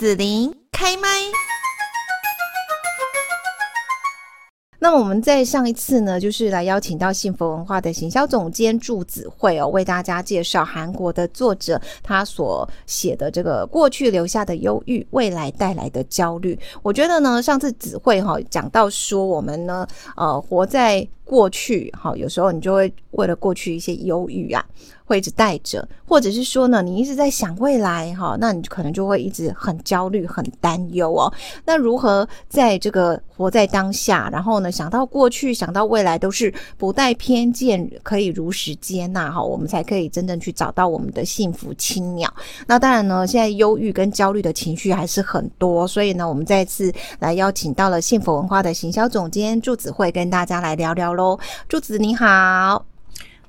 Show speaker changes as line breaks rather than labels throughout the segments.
子琳开麦。那么我们在上一次呢，就是来邀请到幸福文化的行销总监祝子慧哦，为大家介绍韩国的作者他所写的这个过去留下的忧郁，未来带来的焦虑。我觉得呢，上次子慧哈讲到说，我们呢，呃，活在过去，哈，有时候你就会为了过去一些忧郁啊。会一直带着，或者是说呢，你一直在想未来哈，那你可能就会一直很焦虑、很担忧哦。那如何在这个活在当下，然后呢，想到过去、想到未来，都是不带偏见，可以如实接纳哈，我们才可以真正去找到我们的幸福青鸟。那当然呢，现在忧郁跟焦虑的情绪还是很多，所以呢，我们再次来邀请到了幸福文化的行销总监祝子慧，跟大家来聊聊喽。柱子你好。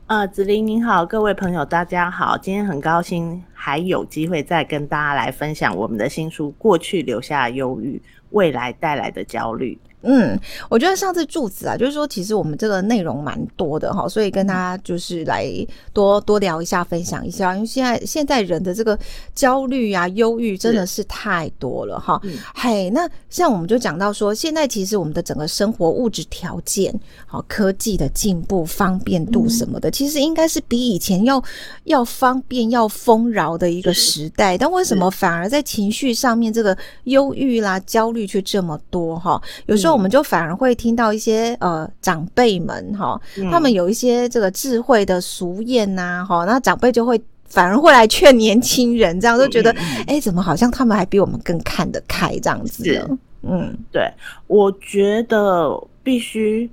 呃，子琳您好，各位朋友大家好，今天很高兴还有机会再跟大家来分享我们的新书《过去留下忧郁，未来带来的焦虑》。
嗯，我觉得上次柱子啊，就是说其实我们这个内容蛮多的哈，所以跟大家就是来多多聊一下，分享一下，因为现在现在人的这个焦虑啊、忧郁真的是太多了哈。嘿，那像我们就讲到说，现在其实我们的整个生活物质条件，好科技的进步、方便度什么的，嗯、其实应该是比以前要要方便、要丰饶的一个时代，但为什么反而在情绪上面这个忧郁啦、焦虑却这么多哈？有时候。我们就反而会听到一些呃长辈们哈，他们有一些这个智慧的俗谚呐哈，那长辈就会反而会来劝年轻人，这样就觉得哎，怎么好像他们还比我们更看得开这样子的？嗯，
对，我觉得必须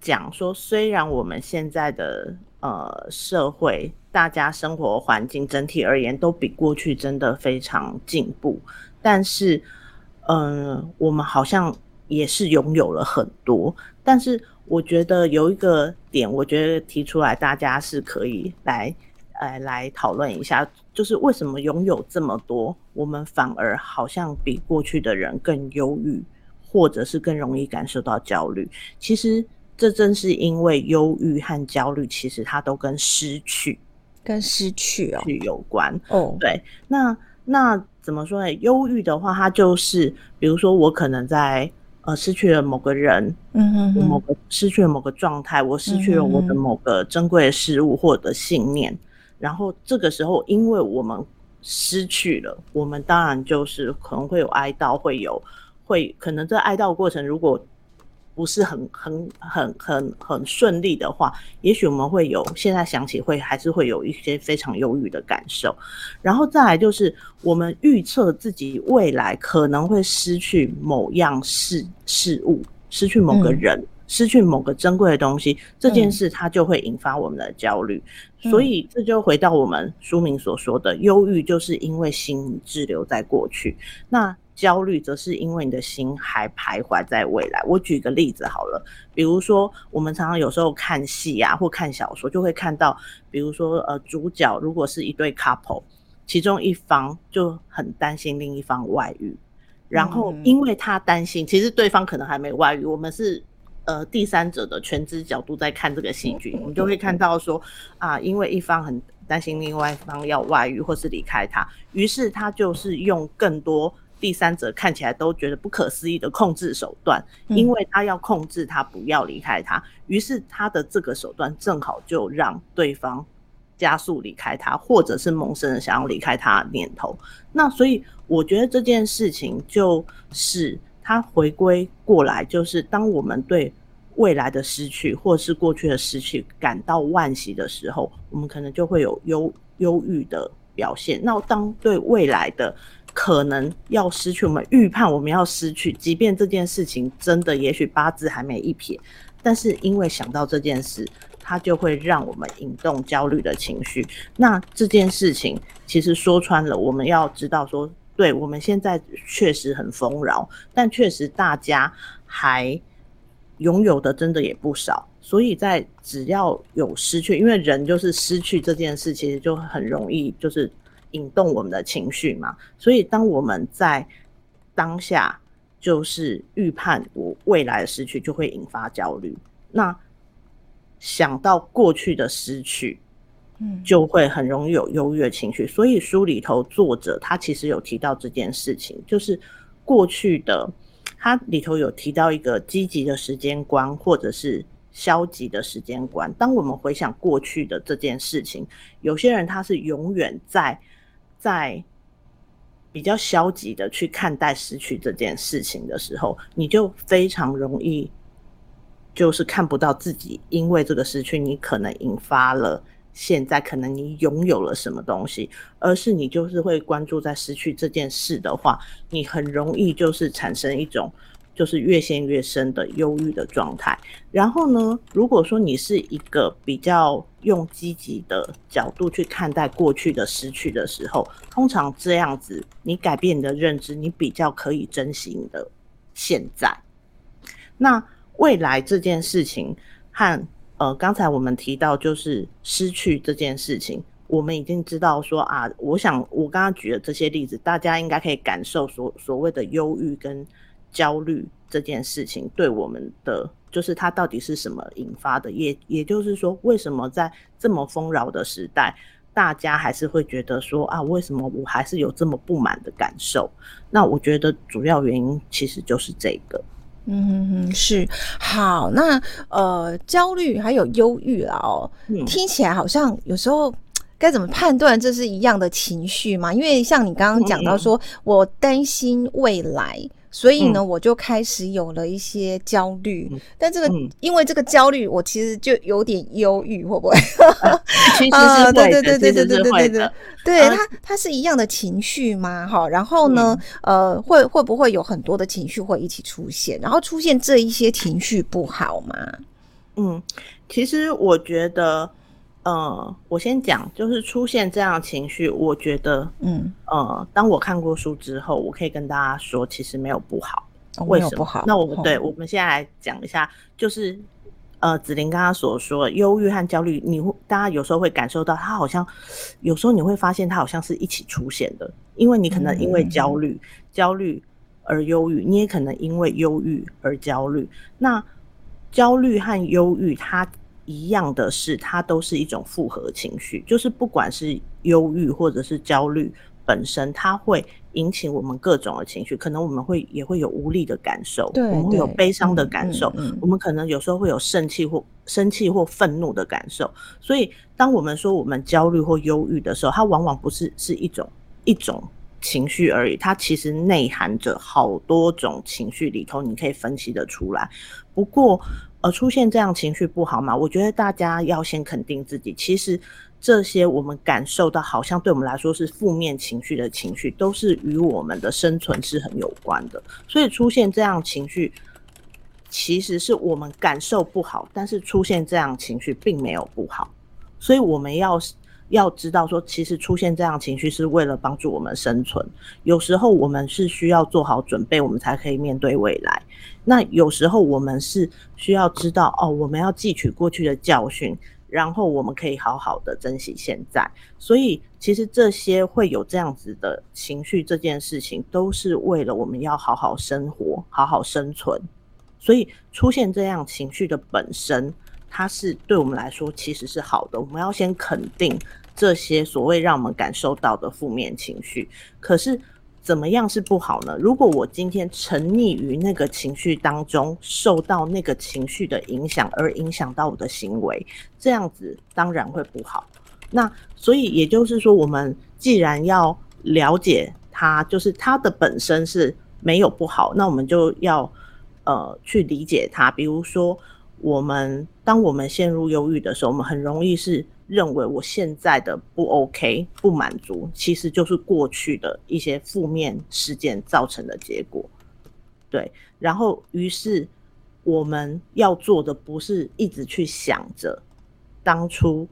讲说，虽然我们现在的呃社会，大家生活环境整体而言都比过去真的非常进步，但是嗯、呃，我们好像。也是拥有了很多，但是我觉得有一个点，我觉得提出来大家是可以来，呃，来讨论一下，就是为什么拥有这么多，我们反而好像比过去的人更忧郁，或者是更容易感受到焦虑。其实这正是因为忧郁和焦虑，其实它都跟失去、
跟失去哦
有关
哦。
对，那那怎么说呢？忧郁的话，它就是比如说我可能在。呃，失去了某个人，嗯哼，哼，某个失去了某个状态，我失去了我的某个珍贵的事物或者信念，嗯哼，然后这个时候，因为我们失去了，我们当然就是可能会有哀悼，会有会可能在哀悼过程如果。不是很很很很很顺利的话，也许我们会有现在想起会还是会有一些非常忧郁的感受，然后再来就是我们预测自己未来可能会失去某样事事物，失去某个人，嗯、失去某个珍贵的东西，这件事它就会引发我们的焦虑，嗯、所以这就回到我们书名所说的忧郁，就是因为心滞留在过去。那焦虑则是因为你的心还徘徊在未来。我举个例子好了，比如说我们常常有时候看戏啊，或看小说，就会看到，比如说呃，主角如果是一对 couple，其中一方就很担心另一方外遇，然后因为他担心，其实对方可能还没外遇，我们是呃第三者的全知角度在看这个戏剧，我们就会看到说啊，因为一方很担心另外一方要外遇或是离开他，于是他就是用更多。第三者看起来都觉得不可思议的控制手段，因为他要控制他不要离开他，于是他的这个手段正好就让对方加速离开他，或者是萌生了想要离开他的念头。那所以我觉得这件事情就是他回归过来，就是当我们对未来的失去或是过去的失去感到惋惜的时候，我们可能就会有忧忧郁的表现。那当对未来的可能要失去，我们预判我们要失去，即便这件事情真的也许八字还没一撇，但是因为想到这件事，它就会让我们引动焦虑的情绪。那这件事情其实说穿了，我们要知道说，对，我们现在确实很丰饶，但确实大家还拥有的真的也不少。所以在只要有失去，因为人就是失去这件事，其实就很容易就是。引动我们的情绪嘛，所以当我们在当下就是预判我未来的失去，就会引发焦虑。那想到过去的失去，嗯，就会很容易有忧郁的情绪。所以书里头作者他其实有提到这件事情，就是过去的他里头有提到一个积极的时间观，或者是消极的时间观。当我们回想过去的这件事情，有些人他是永远在在比较消极的去看待失去这件事情的时候，你就非常容易就是看不到自己因为这个失去，你可能引发了。现在可能你拥有了什么东西，而是你就是会关注在失去这件事的话，你很容易就是产生一种就是越陷越深的忧郁的状态。然后呢，如果说你是一个比较用积极的角度去看待过去的失去的时候，通常这样子你改变你的认知，你比较可以珍惜你的现在。那未来这件事情和。呃，刚才我们提到就是失去这件事情，我们已经知道说啊，我想我刚刚举的这些例子，大家应该可以感受所所谓的忧郁跟焦虑这件事情对我们的，就是它到底是什么引发的，也也就是说，为什么在这么丰饶的时代，大家还是会觉得说啊，为什么我还是有这么不满的感受？那我觉得主要原因其实就是这个。
嗯哼哼，是好，那呃，焦虑还有忧郁啦哦，嗯，听起来好像有时候该怎么判断这是一样的情绪嘛？因为像你刚刚讲到说，嗯，我担心未来。所以呢，我就开始有了一些焦虑，嗯、但这个、嗯、因为这个焦虑，我其实就有点忧郁，会不会？
其实是对对对对对对对
对，对它它是一样的情绪吗？哈，然后呢，嗯、呃，会会不会有很多的情绪会一起出现？然后出现这一些情绪不好吗？
嗯，其实我觉得。呃，我先讲，就是出现这样的情绪，我觉得，嗯，呃，当我看过书之后，我可以跟大家说，其实没有不好。
哦、为什么不好？
那我们、哦、对，我们现在来讲一下，就是，呃，子玲刚刚所说，忧郁和焦虑，你会，大家有时候会感受到，它好像，有时候你会发现，它好像是一起出现的，因为你可能因为焦虑，嗯、焦虑而忧郁，你也可能因为忧郁而焦虑。那焦虑和忧郁，它。一样的是，它都是一种复合情绪，就是不管是忧郁或者是焦虑本身，它会引起我们各种的情绪，可能我们会也会有无力的感受，对，我们会有悲伤的感受，嗯嗯嗯，我们可能有时候会有生气或生气或愤怒的感受。所以，当我们说我们焦虑或忧郁的时候，它往往不是是一种一种情绪而已，它其实内含着好多种情绪里头，你可以分析得出来。不过，而出现这样情绪不好嘛？我觉得大家要先肯定自己。其实这些我们感受到好像对我们来说是负面情绪的情绪，都是与我们的生存是很有关的。所以出现这样情绪，其实是我们感受不好，但是出现这样情绪并没有不好。所以我们要要知道说，其实出现这样情绪是为了帮助我们生存。有时候我们是需要做好准备，我们才可以面对未来。那有时候我们是需要知道哦，我们要汲取过去的教训，然后我们可以好好的珍惜现在。所以其实这些会有这样子的情绪，这件事情都是为了我们要好好生活、好好生存。所以出现这样情绪的本身，它是对我们来说其实是好的。我们要先肯定这些所谓让我们感受到的负面情绪，可是。怎么样是不好呢？如果我今天沉溺于那个情绪当中，受到那个情绪的影响，而影响到我的行为，这样子当然会不好。那所以也就是说，我们既然要了解它，就是它的本身是没有不好，那我们就要呃去理解它。比如说，我们当我们陷入忧郁的时候，我们很容易是。认为我现在的不 OK、不满足，其实就是过去的一些负面事件造成的结果。对，然后于是我们要做的不是一直去想着当初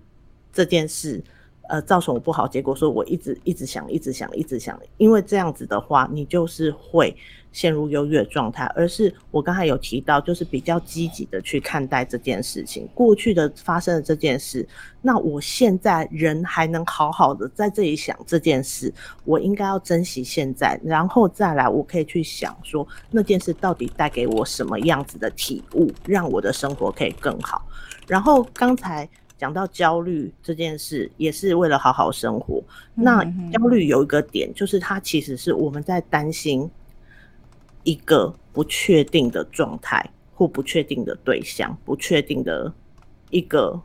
这件事，呃，造成我不好结果，所以我一直一直想、一直想、一直想，因为这样子的话，你就是会。陷入忧郁的状态，而是我刚才有提到，就是比较积极的去看待这件事情。过去的发生的这件事，那我现在人还能好好的在这里想这件事，我应该要珍惜现在，然后再来，我可以去想说那件事到底带给我什么样子的体悟，让我的生活可以更好。然后刚才讲到焦虑这件事，也是为了好好生活。嗯、那焦虑有一个点，就是它其实是我们在担心一个不确定的状态，或不确定的对象，不确定的一个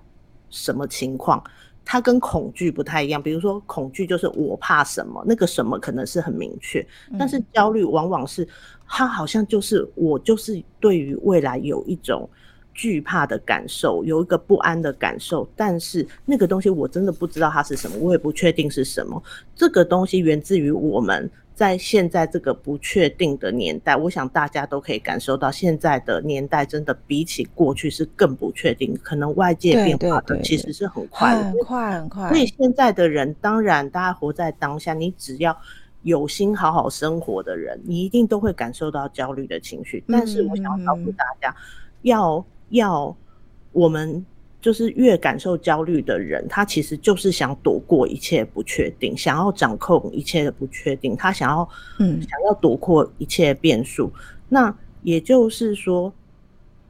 什么情况。它跟恐惧不太一样。比如说，恐惧就是我怕什么，那个什么可能是很明确，但是焦虑往往是它好像就是我就是对于未来有一种。惧怕的感受，有一个不安的感受，但是那个东西我真的不知道它是什么，我也不确定是什么。这个东西源自于我们在现在这个不确定的年代，我想大家都可以感受到，现在的年代真的比起过去是更不确定，可能外界变化的其实是很快的，
很快很快。
所以现在的人，当然大家活在当下，你只要有心好好生活的人，你一定都会感受到焦虑的情绪。但是我想要告诉大家，嗯、要。要我们就是越感受焦虑的人，他其实就是想躲过一切不确定，想要掌控一切的不确定，他想要嗯，想要躲过一切变数。那也就是说，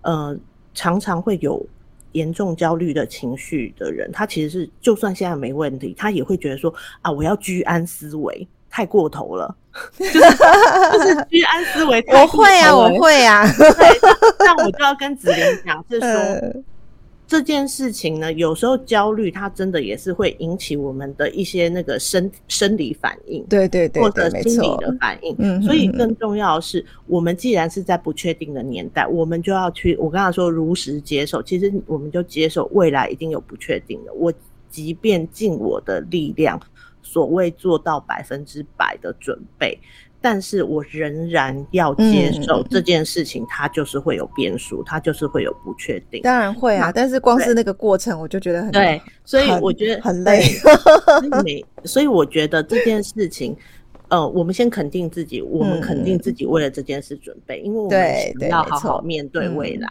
呃，常常会有严重焦虑的情绪的人，他其实是就算现在没问题，他也会觉得说啊，我要居安思危。太过头了，就是就是居安思危。
我会啊，我会啊。
那我就要跟子玲讲，是说 这件事情呢，有时候焦虑它真的也是会引起我们的一些那个生生理反应，
对对对，
或者心理的反应。嗯，所以更重要的是，我们既然是在不确定的年代，我们就要去，我刚才说如实接受，其实我们就接受未来一定有不确定的。我即便尽我的力量。所谓做到百分之百的准备，但是我仍然要接受这件事情，它就是会有变数，它就是会有不确定。
当然会啊，但是光是那个过程，我就觉得很
对，所以我觉得
很累。
所以我觉得这件事情，呃，我们先肯定自己，我们肯定自己为了这件事准备，因为我们想要好好面对未来。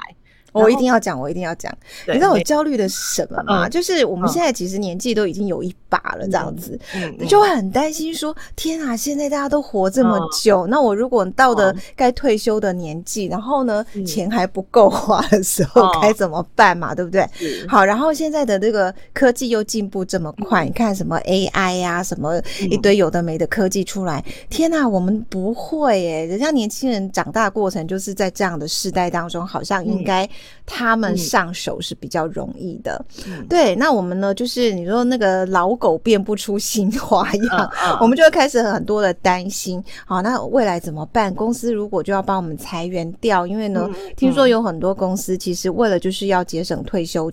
我一定要讲，我一定要讲。你知道我焦虑的是什么吗？嗯、就是我们现在其实年纪都已经有一把了，这样子，嗯嗯、就会很担心说：天啊，现在大家都活这么久，嗯、那我如果到了该退休的年纪，嗯、然后呢，钱还不够花的时候，该、嗯、怎么办嘛？对不对？好，然后现在的这个科技又进步这么快，嗯、你看什么 AI 呀、啊，什么一堆有的没的科技出来，嗯、天啊，我们不会耶！人家年轻人长大过程就是在这样的世代当中，好像应该。他们上手是比较容易的，嗯、对。那我们呢？就是你说那个老狗变不出新花样，我们就会开始很多的担心。好，那未来怎么办？公司如果就要帮我们裁员掉，因为呢，听说有很多公司其实为了就是要节省退休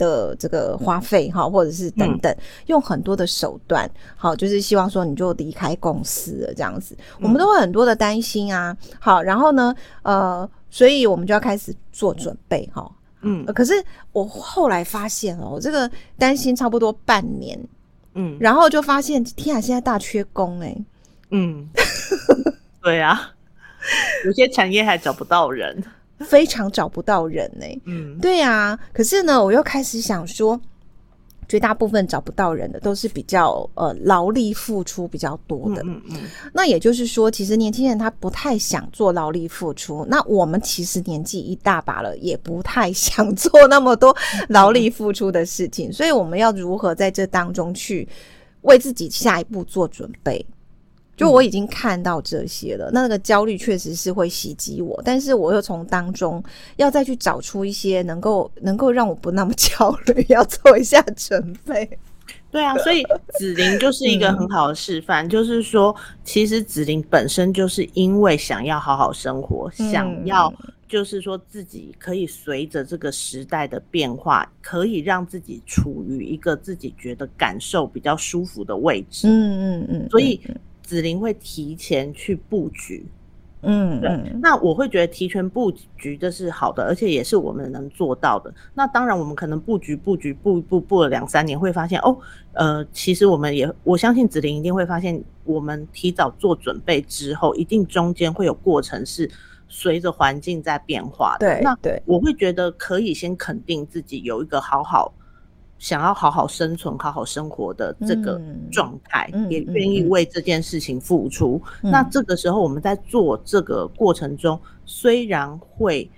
的这个花费哈，或者是等等，嗯、用很多的手段，好，就是希望说你就离开公司了这样子。嗯、我们都会很多的担心啊。好，然后呢，呃。所以我们就要开始做准备哈，嗯，可是我后来发现哦，我这个担心差不多半年，嗯，然后就发现天啊，现在大缺工哎，嗯，
对啊，有些产业还找不到人，
非常找不到人呢，嗯，对啊，可是呢，我又开始想说。绝大部分找不到人的都是比较呃劳力付出比较多的，嗯嗯，那也就是说，其实年轻人他不太想做劳力付出。那我们其实年纪一大把了，也不太想做那么多劳力付出的事情。所以我们要如何在这当中去为自己下一步做准备？就我已经看到这些了，那那个焦虑确实是会袭击我，但是我又从当中要再去找出一些能够能够让我不那么 焦虑，要做一下准备。
对啊，所以紫菱就是一个很好的示范，嗯、就是说，其实紫菱本身就是因为想要好好生活，嗯、想要就是说自己可以随着这个时代的变化，可以让自己处于一个自己觉得感受比较舒服的位置。嗯嗯嗯，嗯嗯所以。子玲会提前去布局，嗯，对。那我会觉得提前布局这是好的，而且也是我们能做到的。那当然，我们可能布局布局布一布布了两三年，会发现哦，呃，其实我们也我相信子玲一定会发现，我们提早做准备之后，一定中间会有过程是随着环境在变化的。对，那对，我会觉得可以先肯定自己有一个好好。想要好好生存、好好生活的这个状态，嗯、也愿意为这件事情付出。嗯、那这个时候，我们在做这个过程中，虽然会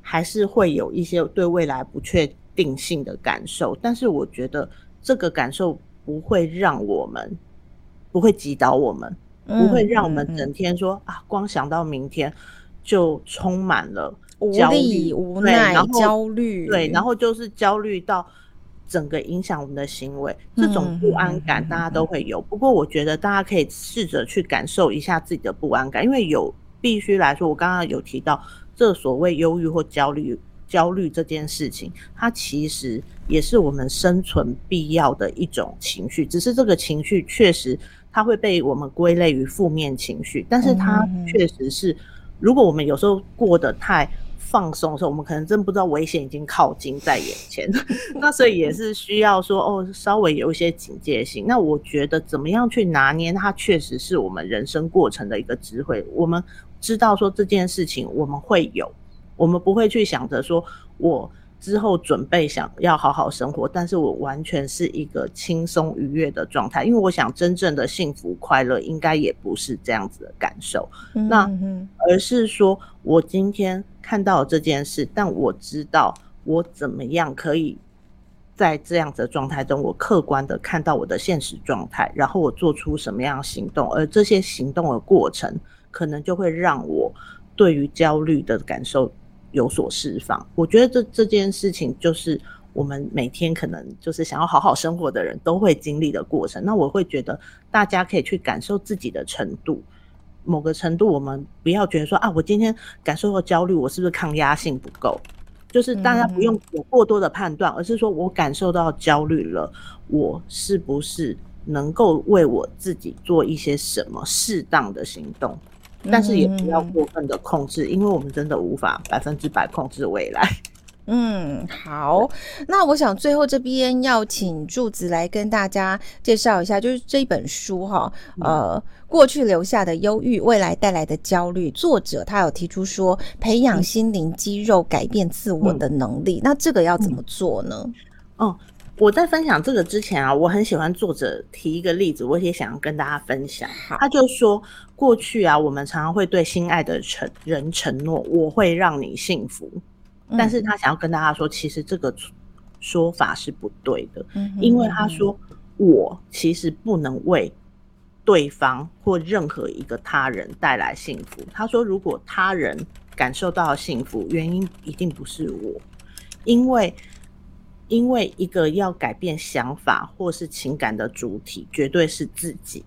还是会有一些对未来不确定性的感受，但是我觉得这个感受不会让我们不会击倒我们，不会让我们整天说、啊，光想到明天就充满了焦虑、
无奈、然后焦虑，
对，然后就是焦虑到整个影响我们的行为，这种不安感大家都会有。不过我觉得大家可以试着去感受一下自己的不安感，因为有必须来说，我刚刚有提到。这所谓忧郁或焦虑，焦虑这件事情，它其实也是我们生存必要的一种情绪。只是这个情绪确实，它会被我们归类于负面情绪，但是它确实是，如果我们有时候过得太放松的时候，我们可能真不知道危险已经靠近在眼前。那所以也是需要说，哦，稍微有一些警戒性。那我觉得怎么样去拿捏，它确实是我们人生过程的一个智慧。我们。知道说这件事情我们会有，我们不会去想着说我之后准备想要好好生活，但是我完全是一个轻松愉悦的状态，因为我想真正的幸福快乐应该也不是这样子的感受，嗯、那而是说我今天看到了这件事，但我知道我怎么样可以在这样子的状态中，我客观的看到我的现实状态，然后我做出什么样的行动，而这些行动的过程。可能就会让我对于焦虑的感受有所释放。我觉得这这件事情就是我们每天可能就是想要好好生活的人都会经历的过程。那我会觉得大家可以去感受自己的程度，某个程度，我们不要觉得说啊，我今天感受到焦虑，我是不是抗压性不够？就是大家不用有过多的判断，而是说我感受到焦虑了，我是不是能够为我自己做一些什么适当的行动？但是也不要过分的控制，嗯、因为我们真的无法百分之百控制未来。
嗯，好，那我想最后这边要请柱子来跟大家介绍一下，就是这一本书哈，呃，过去留下的忧郁，未来带来的焦虑。作者他有提出说，培养心灵肌肉，改变自我的能力。嗯、那这个要怎么做呢？
哦、我在分享这个之前啊，我很喜欢作者提一个例子，我也想要跟大家分享。他就说，过去啊，我们常常会对心爱的承人承诺，我会让你幸福，但是他想要跟大家说，其实这个说法是不对的，因为他说，我其实不能为对方或任何一个他人带来幸福。他说，如果他人感受到幸福，原因一定不是我，因为。因为一个要改变想法或是情感的主体，绝对是自己，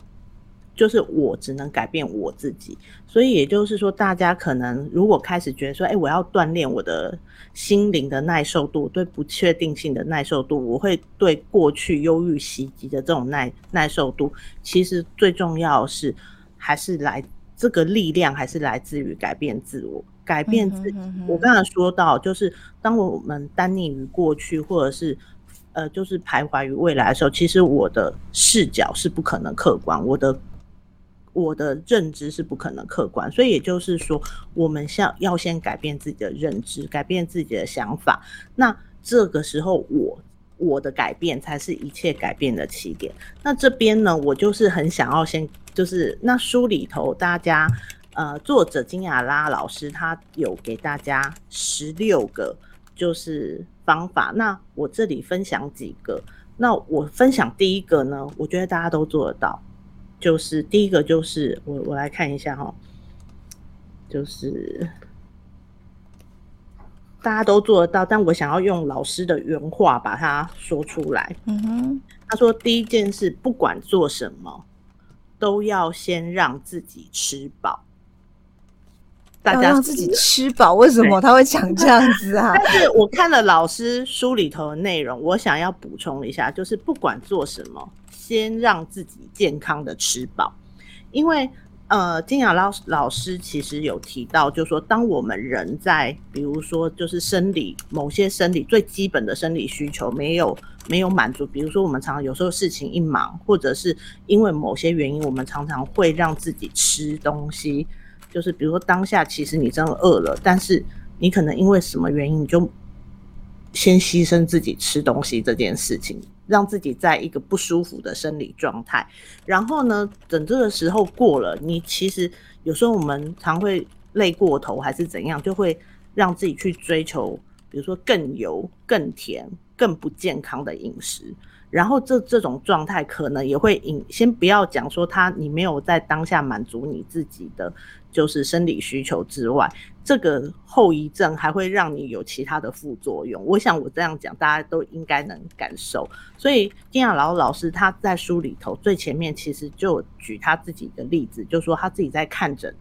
就是我只能改变我自己。所以也就是说，大家可能如果开始觉得说，哎，我要锻炼我的心灵的耐受度，对不确定性的耐受度，我会对过去忧郁袭击的这种耐耐受度，其实最重要是还是来这个力量，还是来自于改变自我。改变自己，我刚才说到，就是当我们单溺于过去，或者是呃，就是徘徊于未来的时候，其实我的视角是不可能客观，我的我的认知是不可能客观，所以也就是说，我们先要先改变自己的认知，改变自己的想法，那这个时候我我的改变才是一切改变的起点。那这边呢，我就是很想要先，就是那书里头大家。呃，作者金雅拉老师他有给大家十六个就是方法，那我这里分享几个。那我分享第一个呢，我觉得大家都做得到，就是第一个就是我我来看一下哈，就是大家都做得到，但我想要用老师的原话把它说出来。嗯哼，他说第一件事，不管做什么，都要先让自己吃饱。
要让自己吃饱，为什么他会讲这样子啊？
但是我看了老师书里头的内容，我想要补充一下，就是不管做什么，先让自己健康的吃饱。因为呃，金雅老老师其实有提到，就是说，当我们人在比如说就是生理某些生理最基本的生理需求没有没有满足，比如说我们常常有时候事情一忙，或者是因为某些原因，我们常常会让自己吃东西。就是比如说当下其实你真的饿了，但是你可能因为什么原因，你就先牺牲自己吃东西这件事情，让自己在一个不舒服的生理状态。然后呢，等这个时候过了，你其实有时候我们常会累过头还是怎样，就会让自己去追求比如说更油、更甜、更不健康的饮食。然后这这种状态可能也会引，先不要讲说他你没有在当下满足你自己的就是生理需求之外，这个后遗症还会让你有其他的副作用。我想我这样讲大家都应该能感受。所以金亚劳老师他在书里头最前面其实就举他自己的例子，就说他自己在看诊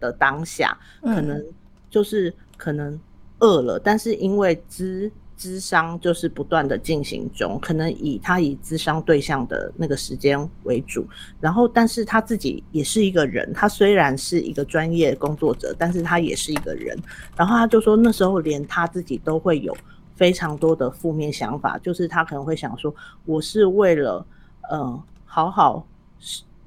的当下，可能就是可能饿了，但是因为知。咨商就是不断的进行中，可能以他以咨商对象的那个时间为主，然后但是他自己也是一个人，他虽然是一个专业工作者，但是他也是一个人，然后他就说那时候连他自己都会有非常多的负面想法，就是他可能会想说，我是为了嗯好好，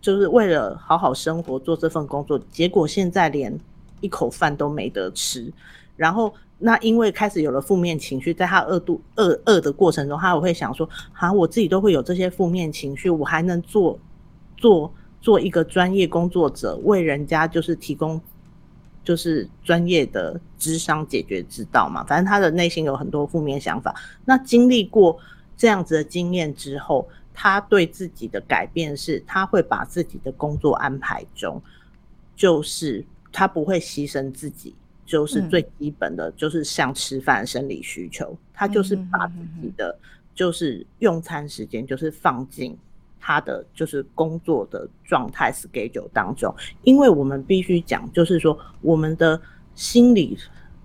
就是为了好好生活做这份工作，结果现在连一口饭都没得吃，然后。那因为开始有了负面情绪，在他饿度饿饿的过程中，他也会想说：啊，我自己都会有这些负面情绪，我还能做做做一个专业工作者，为人家就是提供就是专业的智商解决之道嘛。反正他的内心有很多负面想法。那经历过这样子的经验之后，他对自己的改变是，他会把自己的工作安排中，就是他不会牺牲自己。就是最基本的，就是像吃饭生理需求，嗯、他就是把自己的就是用餐时间，就是放进他的就是工作的状态 schedule 当中。因为我们必须讲，就是说我们的心理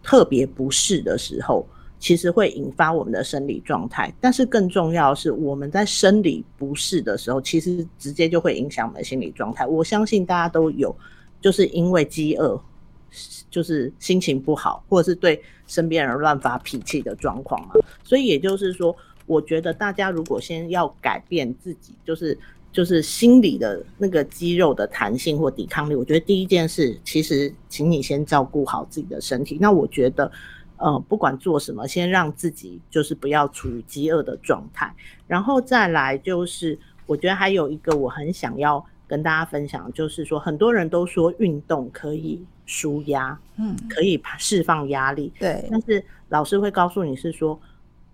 特别不适的时候，其实会引发我们的生理状态。但是更重要的是，我们在生理不适的时候，其实直接就会影响我们的心理状态。我相信大家都有，就是因为饥饿。就是心情不好，或者是对身边人乱发脾气的状况嘛。所以也就是说，我觉得大家如果先要改变自己，就是就是心理的那个肌肉的弹性或抵抗力，我觉得第一件事，其实请你先照顾好自己的身体。那我觉得，呃，不管做什么，先让自己就是不要处于饥饿的状态，然后再来就是，我觉得还有一个我很想要跟大家分享，就是说很多人都说运动可以。舒压，嗯，可以释放压力，
对。
但是老师会告诉你是说，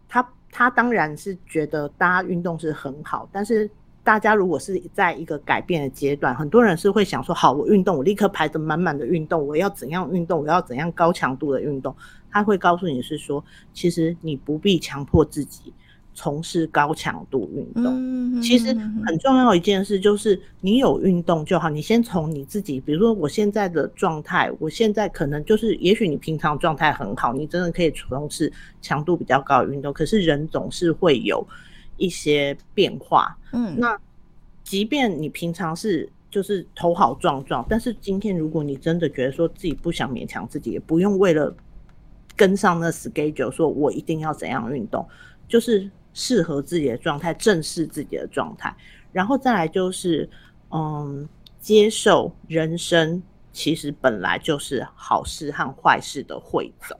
他他当然是觉得大家运动是很好，但是大家如果是在一个改变的阶段，很多人是会想说，好，我运动，我立刻排得满满的运动，我要怎样运动，我要怎样高强度的运动。他会告诉你是说，其实你不必强迫自己。从事高强度运动，其实很重要一件事就是你有运动就好。你先从你自己，比如说我现在的状态，我现在可能就是，也许你平常状态很好，你真的可以从事强度比较高的运动。可是人总是会有一些变化，嗯，那即便你平常是就是头好壮壮，但是今天如果你真的觉得说自己不想勉强自己，也不用为了跟上那 schedule 说我一定要怎样运动，就是。适合自己的状态，正视自己的状态，然后再来就是，嗯，接受人生其实本来就是好事和坏事的汇总。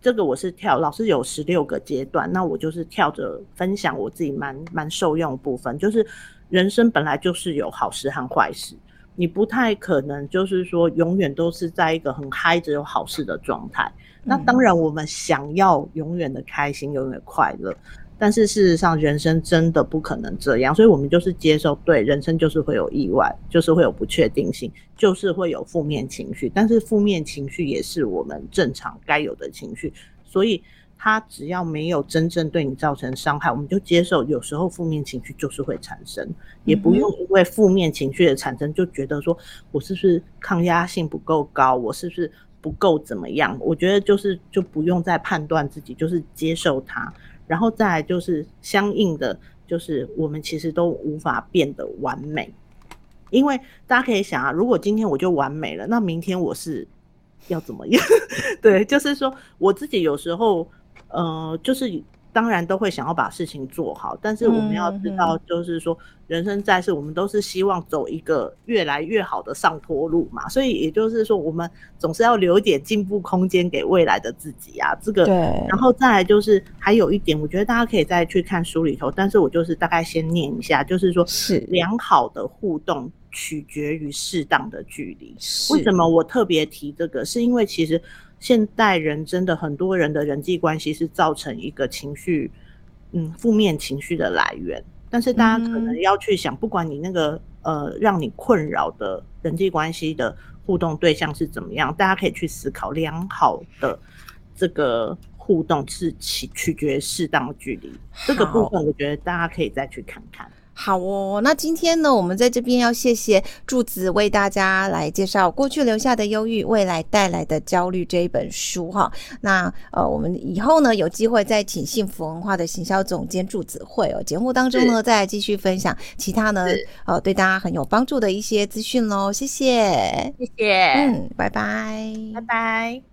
这个我是跳，老师有十六个阶段，那我就是跳着分享我自己蛮蛮受用的部分，就是人生本来就是有好事和坏事，你不太可能就是说永远都是在一个很嗨着有好事的状态。那当然，我们想要永远的开心，永远快乐。但是事实上，人生真的不可能这样，所以我们就是接受，对，人生就是会有意外，就是会有不确定性，就是会有负面情绪。但是负面情绪也是我们正常该有的情绪，所以它只要没有真正对你造成伤害，我们就接受。有时候负面情绪就是会产生，也不用因为负面情绪的产生就觉得说我是不是抗压性不够高，我是不是不够怎么样？我觉得就是就不用再判断自己，就是接受它。然后再来就是相应的，就是我们其实都无法变得完美，因为大家可以想啊，如果今天我就完美了，那明天我是要怎么样？对，就是说我自己有时候，呃，就是。当然都会想要把事情做好，但是我们要知道，就是说人生在世，我们都是希望走一个越来越好的上坡路嘛。所以也就是说，我们总是要留一点进步空间给未来的自己啊。这个，对。然后再来就是还有一点，我觉得大家可以再去看书里头，但是我就是大概先念一下，就是说，是良好的互动取决于适当的距离。为什么我特别提这个？是因为其实现代人真的很多人的人际关系是造成一个情绪，嗯，负面情绪的来源。但是大家可能要去想，不管你那个呃让你困扰的人际关系的互动对象是怎么样，大家可以去思考良好的这个。互动是取取决于适当的距离，这个部分我觉得大家可以再去看看。
好哦，那今天呢，我们在这边要谢谢柱子为大家来介绍《过去留下的忧郁，未来带来的焦虑》这一本书哈。那呃，我们以后呢有机会再请幸福文化的行销总监柱子慧哦，节目当中呢再继续分享其他呢呃对大家很有帮助的一些资讯喽。谢谢，
谢谢，
嗯，拜拜，
拜拜。